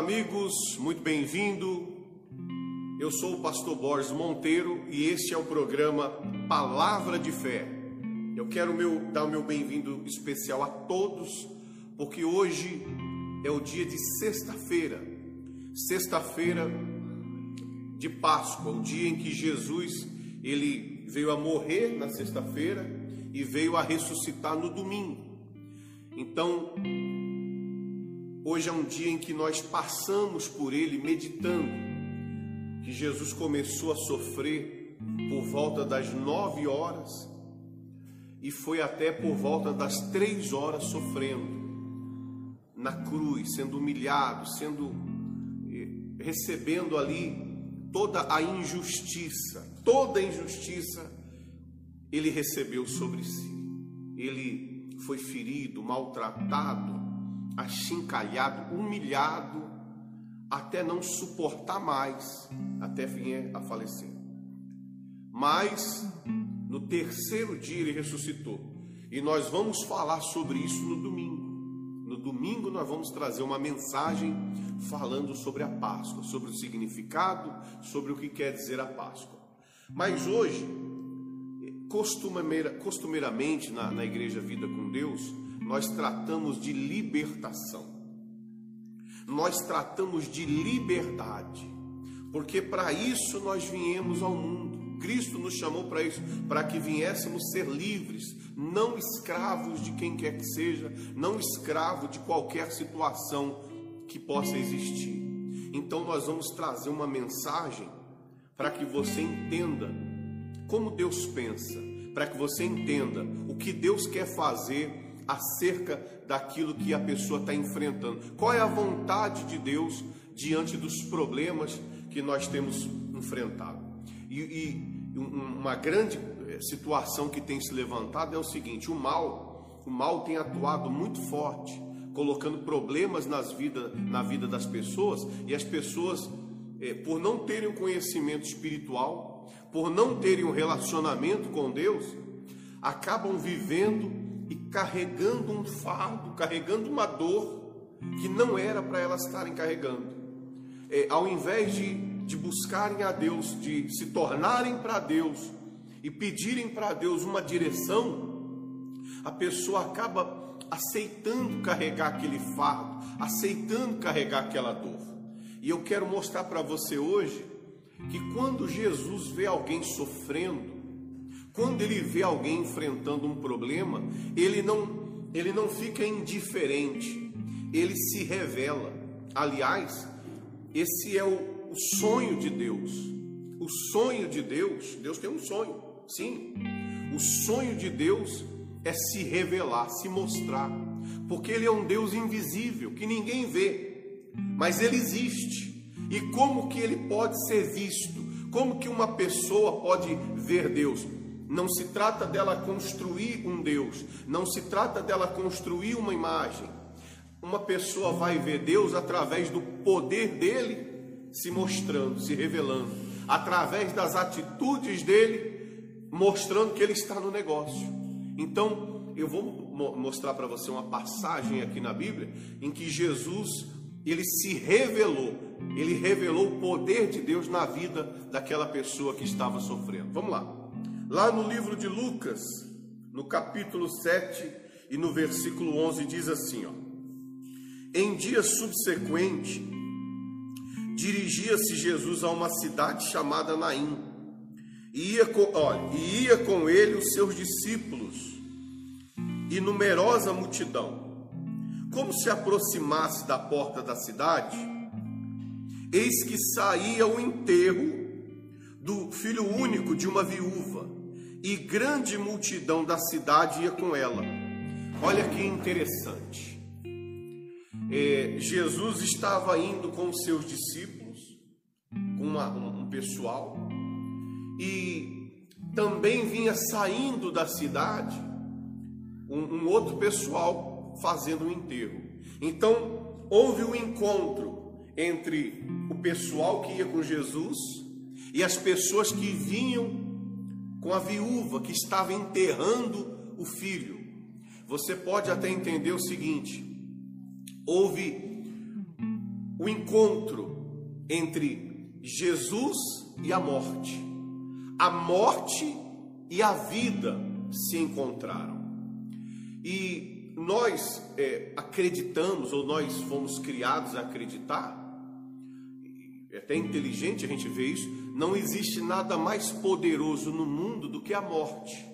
amigos, muito bem-vindo. Eu sou o pastor Borges Monteiro e este é o programa Palavra de Fé. Eu quero meu, dar o meu bem-vindo especial a todos, porque hoje é o dia de sexta-feira, sexta-feira de Páscoa, o dia em que Jesus ele veio a morrer na sexta-feira e veio a ressuscitar no domingo. Então, Hoje é um dia em que nós passamos por ele meditando que Jesus começou a sofrer por volta das nove horas e foi até por volta das três horas sofrendo na cruz, sendo humilhado, sendo eh, recebendo ali toda a injustiça, toda a injustiça ele recebeu sobre si. Ele foi ferido, maltratado, achincalhado, humilhado, até não suportar mais, até vir a falecer. Mas no terceiro dia ele ressuscitou. E nós vamos falar sobre isso no domingo. No domingo nós vamos trazer uma mensagem falando sobre a Páscoa, sobre o significado, sobre o que quer dizer a Páscoa. Mas hoje, costumeiramente na, na Igreja Vida com Deus, nós tratamos de libertação. Nós tratamos de liberdade, porque para isso nós viemos ao mundo. Cristo nos chamou para isso, para que viéssemos ser livres, não escravos de quem quer que seja, não escravo de qualquer situação que possa existir. Então nós vamos trazer uma mensagem para que você entenda como Deus pensa, para que você entenda o que Deus quer fazer acerca daquilo que a pessoa está enfrentando. Qual é a vontade de Deus diante dos problemas que nós temos enfrentado? E, e uma grande eh, situação que tem se levantado é o seguinte: o mal, o mal tem atuado muito forte, colocando problemas nas vida, na vida das pessoas e as pessoas, é, por não terem conhecimento espiritual, por não terem um relacionamento com Deus, acabam vivendo e carregando um fardo, carregando uma dor que não era para elas estarem carregando. É, ao invés de, de buscarem a Deus, de se tornarem para Deus e pedirem para Deus uma direção, a pessoa acaba aceitando carregar aquele fardo, aceitando carregar aquela dor. E eu quero mostrar para você hoje que quando Jesus vê alguém sofrendo, quando ele vê alguém enfrentando um problema, ele não, ele não fica indiferente, ele se revela. Aliás, esse é o, o sonho de Deus. O sonho de Deus, Deus tem um sonho, sim. O sonho de Deus é se revelar, se mostrar, porque Ele é um Deus invisível que ninguém vê, mas Ele existe. E como que Ele pode ser visto? Como que uma pessoa pode ver Deus? Não se trata dela construir um Deus, não se trata dela construir uma imagem. Uma pessoa vai ver Deus através do poder dele se mostrando, se revelando, através das atitudes dele, mostrando que ele está no negócio. Então, eu vou mostrar para você uma passagem aqui na Bíblia em que Jesus ele se revelou, ele revelou o poder de Deus na vida daquela pessoa que estava sofrendo. Vamos lá. Lá no livro de Lucas, no capítulo 7 e no versículo 11, diz assim: ó, Em dia subsequente, dirigia-se Jesus a uma cidade chamada Naim, e ia com, olha, e ia com ele os seus discípulos e numerosa multidão. Como se aproximasse da porta da cidade, eis que saía o enterro do filho único de uma viúva e grande multidão da cidade ia com ela. Olha que interessante. É, Jesus estava indo com seus discípulos, com uma, um, um pessoal, e também vinha saindo da cidade um, um outro pessoal fazendo um enterro. Então houve um encontro entre o pessoal que ia com Jesus e as pessoas que vinham com a viúva que estava enterrando o filho. Você pode até entender o seguinte: houve o encontro entre Jesus e a morte. A morte e a vida se encontraram. E nós é, acreditamos, ou nós fomos criados a acreditar, é até inteligente a gente ver isso, não existe nada mais poderoso no mundo do que a morte.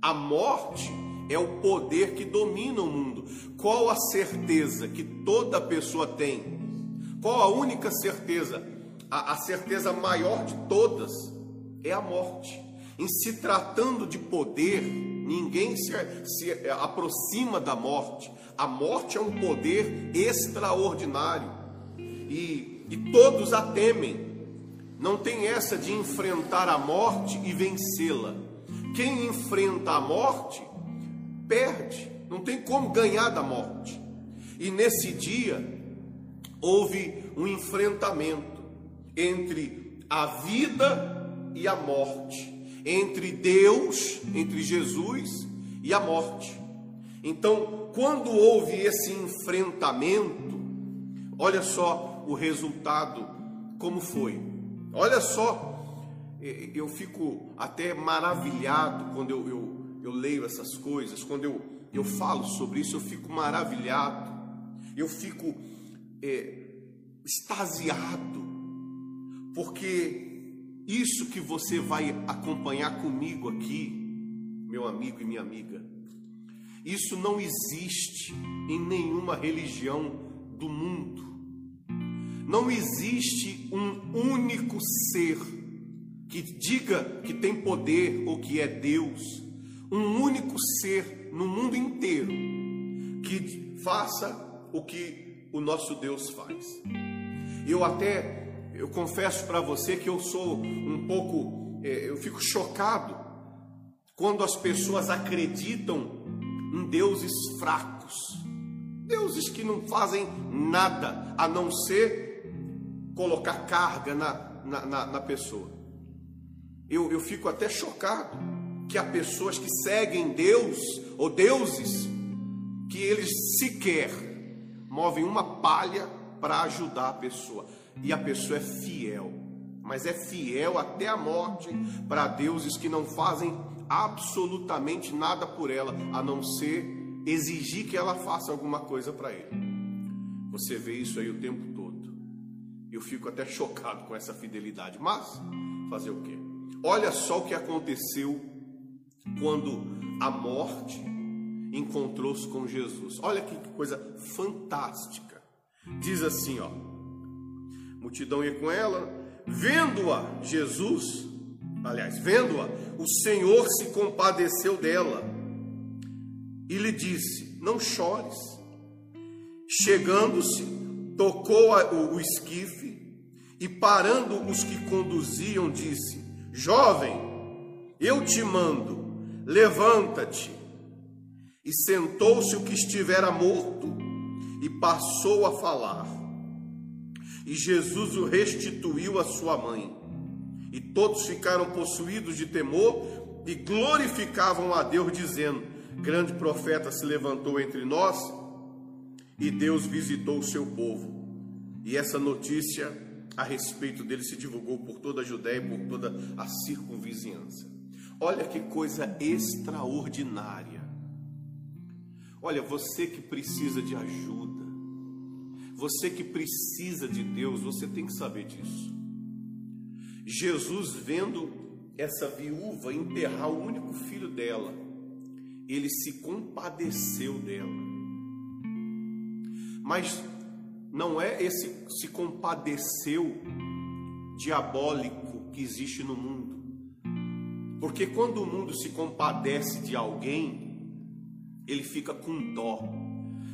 A morte é o poder que domina o mundo. Qual a certeza que toda pessoa tem? Qual a única certeza? A, a certeza maior de todas é a morte. Em se tratando de poder, ninguém se, se aproxima da morte. A morte é um poder extraordinário e, e todos a temem. Não tem essa de enfrentar a morte e vencê-la. Quem enfrenta a morte perde, não tem como ganhar da morte. E nesse dia houve um enfrentamento entre a vida e a morte, entre Deus, entre Jesus e a morte. Então, quando houve esse enfrentamento, olha só o resultado como foi. Olha só, eu fico até maravilhado quando eu, eu eu leio essas coisas, quando eu, eu falo sobre isso, eu fico maravilhado, eu fico é, extasiado, porque isso que você vai acompanhar comigo aqui, meu amigo e minha amiga, isso não existe em nenhuma religião do mundo. Não existe um único ser que diga que tem poder ou que é Deus um único ser no mundo inteiro que faça o que o nosso Deus faz. Eu até, eu confesso para você que eu sou um pouco, é, eu fico chocado quando as pessoas acreditam em deuses fracos, deuses que não fazem nada a não ser colocar carga na, na, na, na pessoa. Eu, eu fico até chocado que há pessoas que seguem Deus ou deuses que eles sequer movem uma palha para ajudar a pessoa. E a pessoa é fiel, mas é fiel até a morte para deuses que não fazem absolutamente nada por ela, a não ser exigir que ela faça alguma coisa para ele. Você vê isso aí o tempo. Eu fico até chocado com essa fidelidade, mas fazer o quê? Olha só o que aconteceu quando a morte encontrou-se com Jesus. Olha que coisa fantástica. Diz assim, ó: Multidão ia com ela, vendo-a, Jesus, aliás, vendo-a, o Senhor se compadeceu dela e lhe disse: Não chores. Chegando-se, tocou o, esquife e parando os que conduziam, disse: Jovem, eu te mando, Levanta-te. E sentou-se o que estivera morto e passou a falar. E Jesus o restituiu à sua mãe. E todos ficaram possuídos de temor e glorificavam a Deus, dizendo: Grande profeta se levantou entre nós e Deus visitou o seu povo. E essa notícia a respeito dele se divulgou por toda a Judéia e por toda a circunvizinhança. Olha que coisa extraordinária. Olha, você que precisa de ajuda, você que precisa de Deus, você tem que saber disso. Jesus, vendo essa viúva enterrar o único filho dela, ele se compadeceu dela. Mas não é esse se compadeceu diabólico que existe no mundo. Porque quando o mundo se compadece de alguém, ele fica com dó.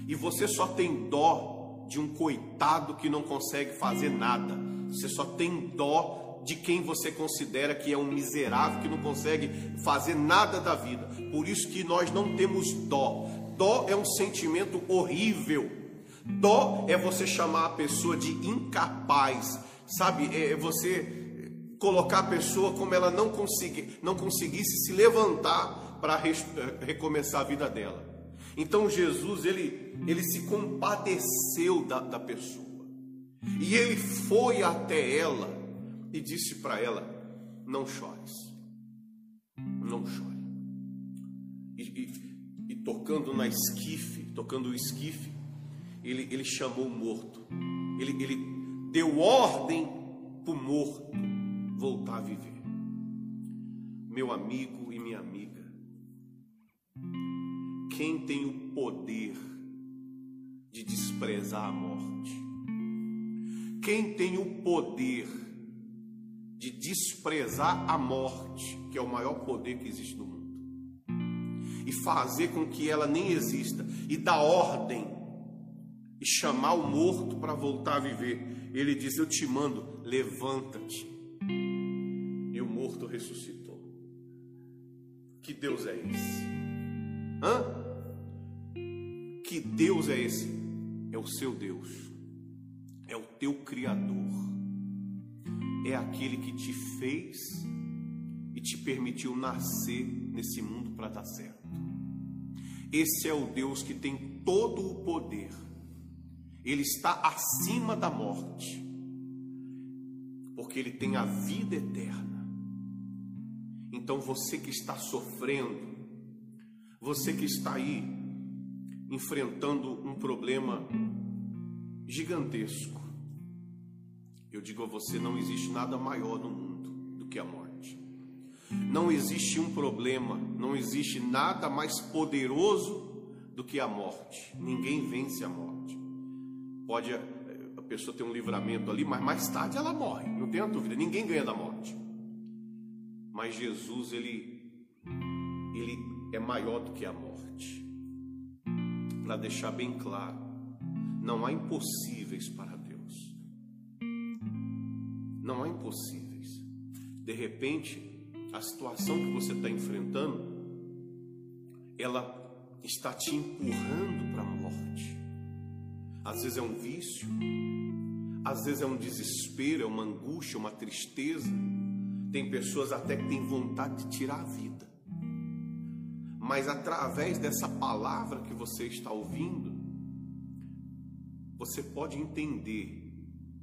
E você só tem dó de um coitado que não consegue fazer nada. Você só tem dó de quem você considera que é um miserável que não consegue fazer nada da vida. Por isso que nós não temos dó. Dó é um sentimento horrível. Dó é você chamar a pessoa de incapaz, sabe? É você colocar a pessoa como ela não, consegui, não conseguisse se levantar para eh, recomeçar a vida dela. Então Jesus ele, ele se compadeceu da, da pessoa. E ele foi até ela e disse para ela: Não chores, não chore. E, e, e, tocando na esquife, tocando o esquife, ele, ele chamou o morto, ele, ele deu ordem para o morto voltar a viver. Meu amigo e minha amiga, quem tem o poder de desprezar a morte? Quem tem o poder de desprezar a morte, que é o maior poder que existe no mundo, e fazer com que ela nem exista, e dar ordem, e chamar o morto para voltar a viver? Ele diz: Eu te mando, levanta-te. E o morto ressuscitou. Que Deus é esse? Hã? Que Deus é esse? É o seu Deus, é o teu Criador, é aquele que te fez e te permitiu nascer nesse mundo para dar certo. Esse é o Deus que tem todo o poder, ele está acima da morte, porque ele tem a vida eterna. Então você que está sofrendo, você que está aí enfrentando um problema gigantesco. Eu digo a você: não existe nada maior no mundo do que a morte. Não existe um problema, não existe nada mais poderoso do que a morte. Ninguém vence a morte. Pode a pessoa ter um livramento ali, mas mais tarde ela morre, não tenha dúvida. Ninguém ganha da morte. Mas Jesus, ele, ele é maior do que a morte para deixar bem claro: não há impossíveis para Deus. Não há impossíveis. De repente, a situação que você está enfrentando, ela está te empurrando para a morte. Às vezes é um vício, às vezes é um desespero, é uma angústia, uma tristeza. Tem pessoas até que têm vontade de tirar a vida mas através dessa palavra que você está ouvindo, você pode entender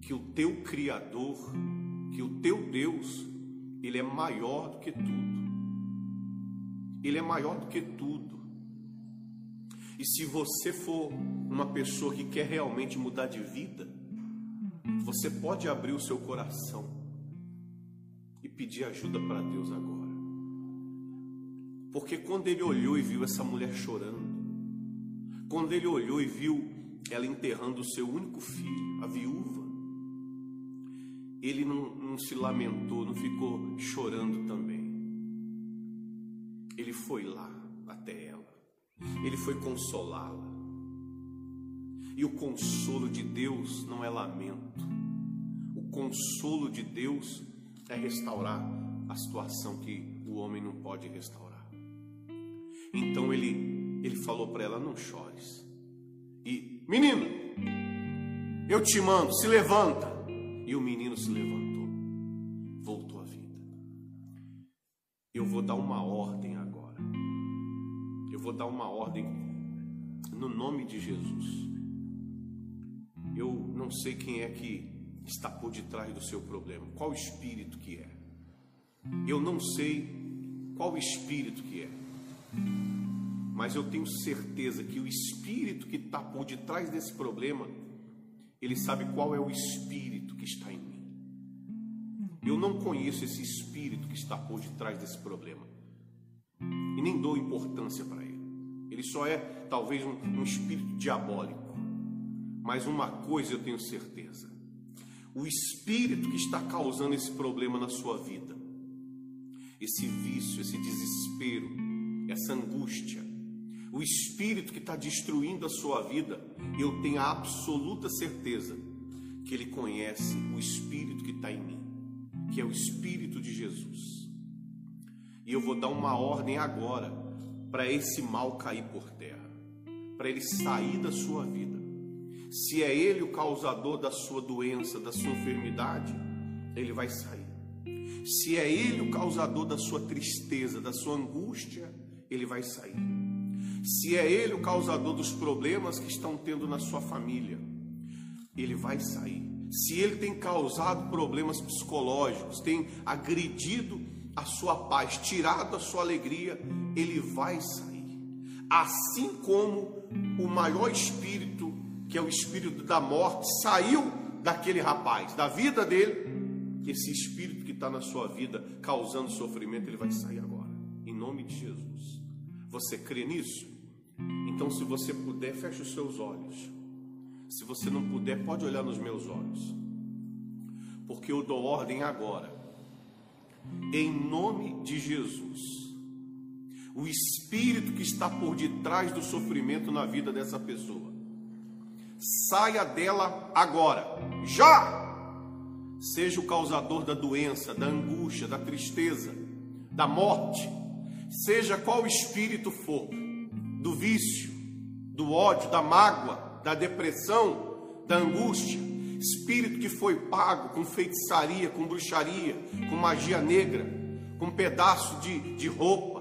que o teu Criador, que o teu Deus, ele é maior do que tudo. Ele é maior do que tudo. E se você for uma pessoa que quer realmente mudar de vida, você pode abrir o seu coração e pedir ajuda para Deus agora. Porque quando ele olhou e viu essa mulher chorando, quando ele olhou e viu ela enterrando o seu único filho, a viúva, ele não, não se lamentou, não ficou chorando também. Ele foi lá até ela, ele foi consolá-la. E o consolo de Deus não é lamento, o consolo de Deus é restaurar a situação que o homem não pode restaurar. Então ele, ele falou para ela: Não chores. E, menino, eu te mando, se levanta. E o menino se levantou, voltou à vida. Eu vou dar uma ordem. Eu vou dar uma ordem no nome de Jesus. Eu não sei quem é que está por detrás do seu problema, qual espírito que é. Eu não sei qual espírito que é mas eu tenho certeza que o espírito que está por detrás desse problema, ele sabe qual é o espírito que está em mim. Eu não conheço esse espírito que está por detrás desse problema e nem dou importância para ele. Ele só é talvez um, um espírito diabólico, mas uma coisa eu tenho certeza: o espírito que está causando esse problema na sua vida, esse vício, esse desespero, essa angústia, o espírito que está destruindo a sua vida, eu tenho a absoluta certeza que ele conhece o espírito que está em mim, que é o espírito de Jesus. E eu vou dar uma ordem agora para esse mal cair por terra, para ele sair da sua vida. Se é ele o causador da sua doença, da sua enfermidade, ele vai sair. Se é ele o causador da sua tristeza, da sua angústia, ele vai sair. Se é ele o causador dos problemas que estão tendo na sua família, ele vai sair. se ele tem causado problemas psicológicos, tem agredido a sua paz, tirado a sua alegria, ele vai sair. Assim como o maior espírito, que é o espírito da morte, saiu daquele rapaz, da vida dele, esse espírito que está na sua vida causando sofrimento, ele vai sair agora, em nome de Jesus. Você crê nisso? Então, se você puder, feche os seus olhos. Se você não puder, pode olhar nos meus olhos. Porque eu dou ordem agora, em nome de Jesus. O espírito que está por detrás do sofrimento na vida dessa pessoa, saia dela agora, já! Seja o causador da doença, da angústia, da tristeza, da morte, seja qual espírito for, do vício, do ódio, da mágoa, da depressão, da angústia, espírito que foi pago com feitiçaria, com bruxaria, com magia negra, com pedaço de, de roupa,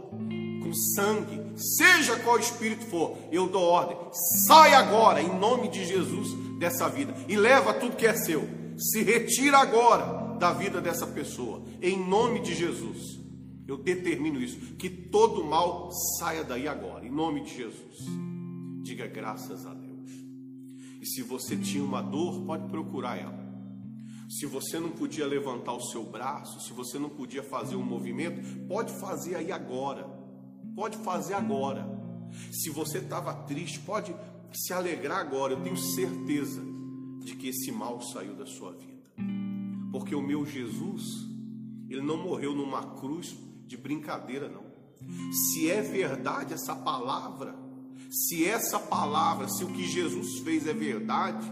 com sangue, seja qual espírito for, eu dou ordem, sai agora, em nome de Jesus, dessa vida, e leva tudo que é seu, se retira agora da vida dessa pessoa, em nome de Jesus. Eu determino isso, que todo mal saia daí agora, em nome de Jesus. Diga graças a Deus. E se você tinha uma dor, pode procurar ela. Se você não podia levantar o seu braço, se você não podia fazer um movimento, pode fazer aí agora. Pode fazer agora. Se você estava triste, pode se alegrar agora. Eu tenho certeza de que esse mal saiu da sua vida. Porque o meu Jesus, ele não morreu numa cruz de brincadeira, não. Se é verdade essa palavra, se essa palavra, se o que Jesus fez é verdade,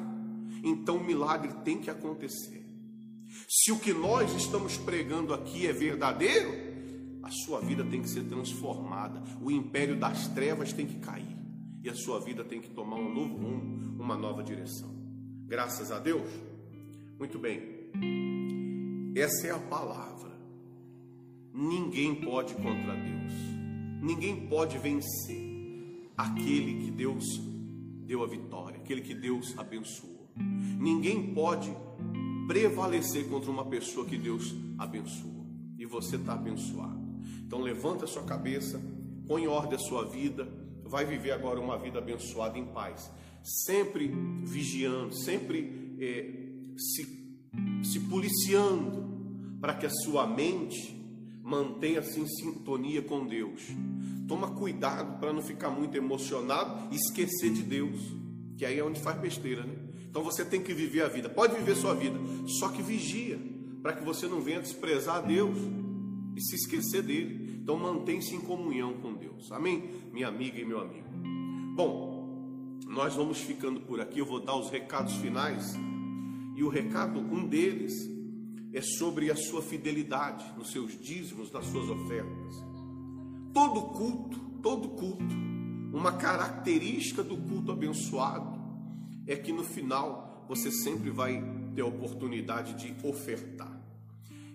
então o milagre tem que acontecer. Se o que nós estamos pregando aqui é verdadeiro, a sua vida tem que ser transformada, o império das trevas tem que cair e a sua vida tem que tomar um novo rumo, uma nova direção. Graças a Deus. Muito bem. Essa é a palavra. Ninguém pode contra Deus. Ninguém pode vencer aquele que Deus deu a vitória, aquele que Deus abençoou. Ninguém pode prevalecer contra uma pessoa que Deus abençoou. E você está abençoado. Então levanta a sua cabeça, põe em ordem a sua vida, vai viver agora uma vida abençoada em paz. Sempre vigiando, sempre é, se, se policiando para que a sua mente mantenha-se em sintonia com Deus. Toma cuidado para não ficar muito emocionado e esquecer de Deus, que aí é onde faz besteira, né? Então você tem que viver a vida. Pode viver sua vida, só que vigia para que você não venha desprezar Deus e se esquecer dele. Então mantém-se em comunhão com Deus. Amém? Minha amiga e meu amigo. Bom, nós vamos ficando por aqui. Eu vou dar os recados finais. E o recado, um deles, é sobre a sua fidelidade nos seus dízimos, nas suas ofertas. Todo culto, todo culto, uma característica do culto abençoado é que no final você sempre vai ter a oportunidade de ofertar.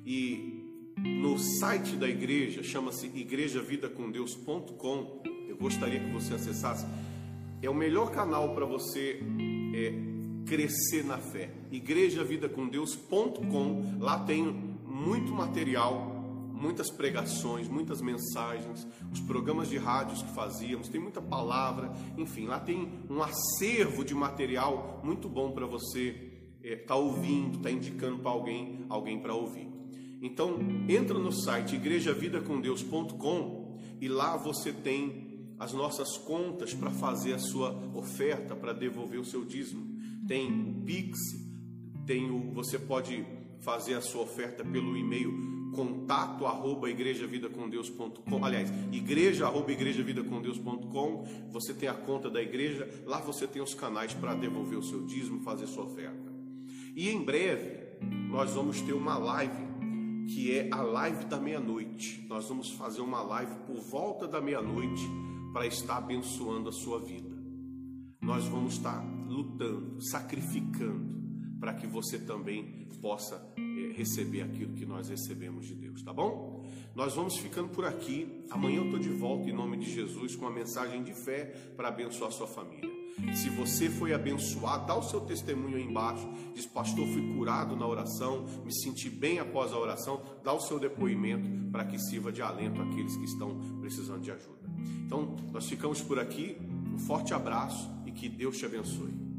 E no site da igreja, chama-se igrejavidacondeus.com, eu gostaria que você acessasse. É o melhor canal para você é, crescer na fé. igrejavidacondeus.com, lá tem muito material, muitas pregações, muitas mensagens, os programas de rádios que fazíamos, tem muita palavra, enfim, lá tem um acervo de material muito bom para você estar é, tá ouvindo, estar tá indicando para alguém, alguém para ouvir. Então, entra no site igrejavidacondeus.com e lá você tem as nossas contas para fazer a sua oferta, para devolver o seu dízimo. Tem o Pix, tem o, você pode fazer a sua oferta pelo e-mail contato arroba igrejavidacondeus.com aliás, igreja arroba igrejavidacondeus.com você tem a conta da igreja, lá você tem os canais para devolver o seu dízimo, fazer sua oferta. E em breve nós vamos ter uma live que é a live da meia-noite nós vamos fazer uma live por volta da meia-noite para estar abençoando a sua vida nós vamos estar lutando, sacrificando, para que você também possa é, receber aquilo que nós recebemos de Deus, tá bom? Nós vamos ficando por aqui. Amanhã eu estou de volta em nome de Jesus com uma mensagem de fé para abençoar sua família. Se você foi abençoado, dá o seu testemunho aí embaixo. Diz, pastor, fui curado na oração, me senti bem após a oração. Dá o seu depoimento para que sirva de alento àqueles que estão precisando de ajuda. Então, nós ficamos por aqui. Um forte abraço e que Deus te abençoe.